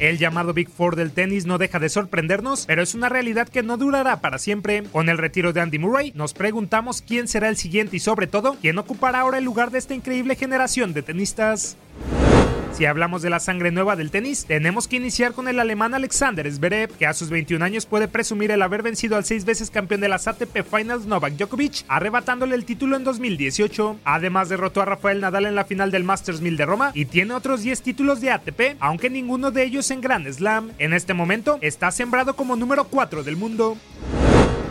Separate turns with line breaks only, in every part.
El llamado Big Four del tenis no deja de sorprendernos, pero es una realidad que no durará para siempre. Con el retiro de Andy Murray, nos preguntamos quién será el siguiente y sobre todo, quién ocupará ahora el lugar de esta increíble generación de tenistas. Si hablamos de la sangre nueva del tenis, tenemos que iniciar con el alemán Alexander Zverev, que a sus 21 años puede presumir el haber vencido al seis veces campeón de las ATP Finals Novak Djokovic, arrebatándole el título en 2018. Además derrotó a Rafael Nadal en la final del Masters 1000 de Roma y tiene otros 10 títulos de ATP, aunque ninguno de ellos en Grand Slam. En este momento está sembrado como número 4 del mundo.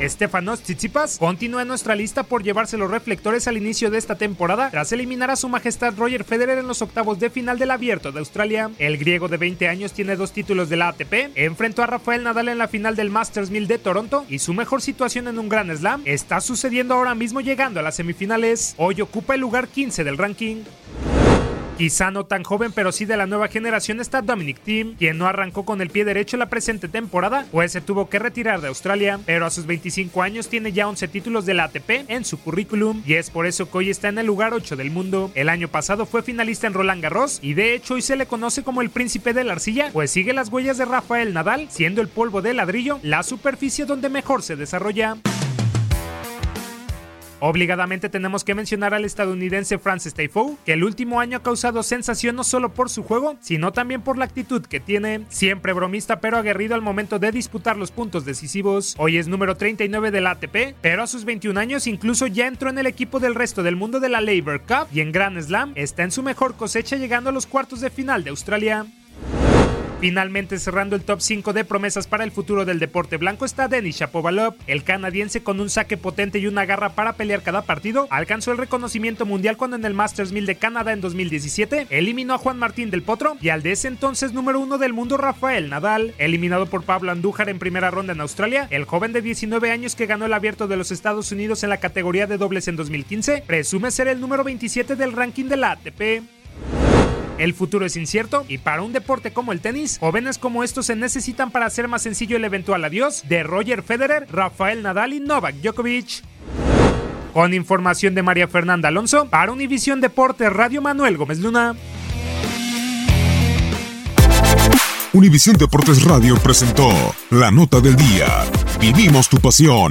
Estefanos Tsitsipas continúa en nuestra lista por llevarse los reflectores al inicio de esta temporada tras eliminar a su majestad Roger Federer en los octavos de final del Abierto de Australia. El griego de 20 años tiene dos títulos de la ATP, enfrentó a Rafael Nadal en la final del Masters 1000 de Toronto y su mejor situación en un Grand Slam está sucediendo ahora mismo llegando a las semifinales. Hoy ocupa el lugar 15 del ranking. Quizá no tan joven, pero sí de la nueva generación está Dominic Thiem, quien no arrancó con el pie derecho la presente temporada, pues se tuvo que retirar de Australia, pero a sus 25 años tiene ya 11 títulos de la ATP en su currículum y es por eso que hoy está en el lugar 8 del mundo. El año pasado fue finalista en Roland Garros y de hecho hoy se le conoce como el príncipe de la arcilla, pues sigue las huellas de Rafael Nadal, siendo el polvo de ladrillo la superficie donde mejor se desarrolla. Obligadamente tenemos que mencionar al estadounidense Francis Tiafoe, que el último año ha causado sensación no solo por su juego, sino también por la actitud que tiene, siempre bromista pero aguerrido al momento de disputar los puntos decisivos. Hoy es número 39 del ATP, pero a sus 21 años incluso ya entró en el equipo del resto del mundo de la Labor Cup y en Grand Slam está en su mejor cosecha llegando a los cuartos de final de Australia. Finalmente cerrando el top 5 de promesas para el futuro del deporte blanco está Denis Shapovalov. El canadiense con un saque potente y una garra para pelear cada partido alcanzó el reconocimiento mundial cuando en el Masters 1000 de Canadá en 2017 eliminó a Juan Martín del Potro y al de ese entonces número uno del mundo Rafael Nadal. Eliminado por Pablo Andújar en primera ronda en Australia, el joven de 19 años que ganó el abierto de los Estados Unidos en la categoría de dobles en 2015 presume ser el número 27 del ranking de la ATP. El futuro es incierto y para un deporte como el tenis, jóvenes como estos se necesitan para hacer más sencillo el eventual adiós de Roger Federer, Rafael Nadal y Novak Djokovic. Con información de María Fernanda Alonso, para Univisión Deportes Radio Manuel Gómez Luna.
Univisión Deportes Radio presentó la nota del día. Vivimos tu pasión.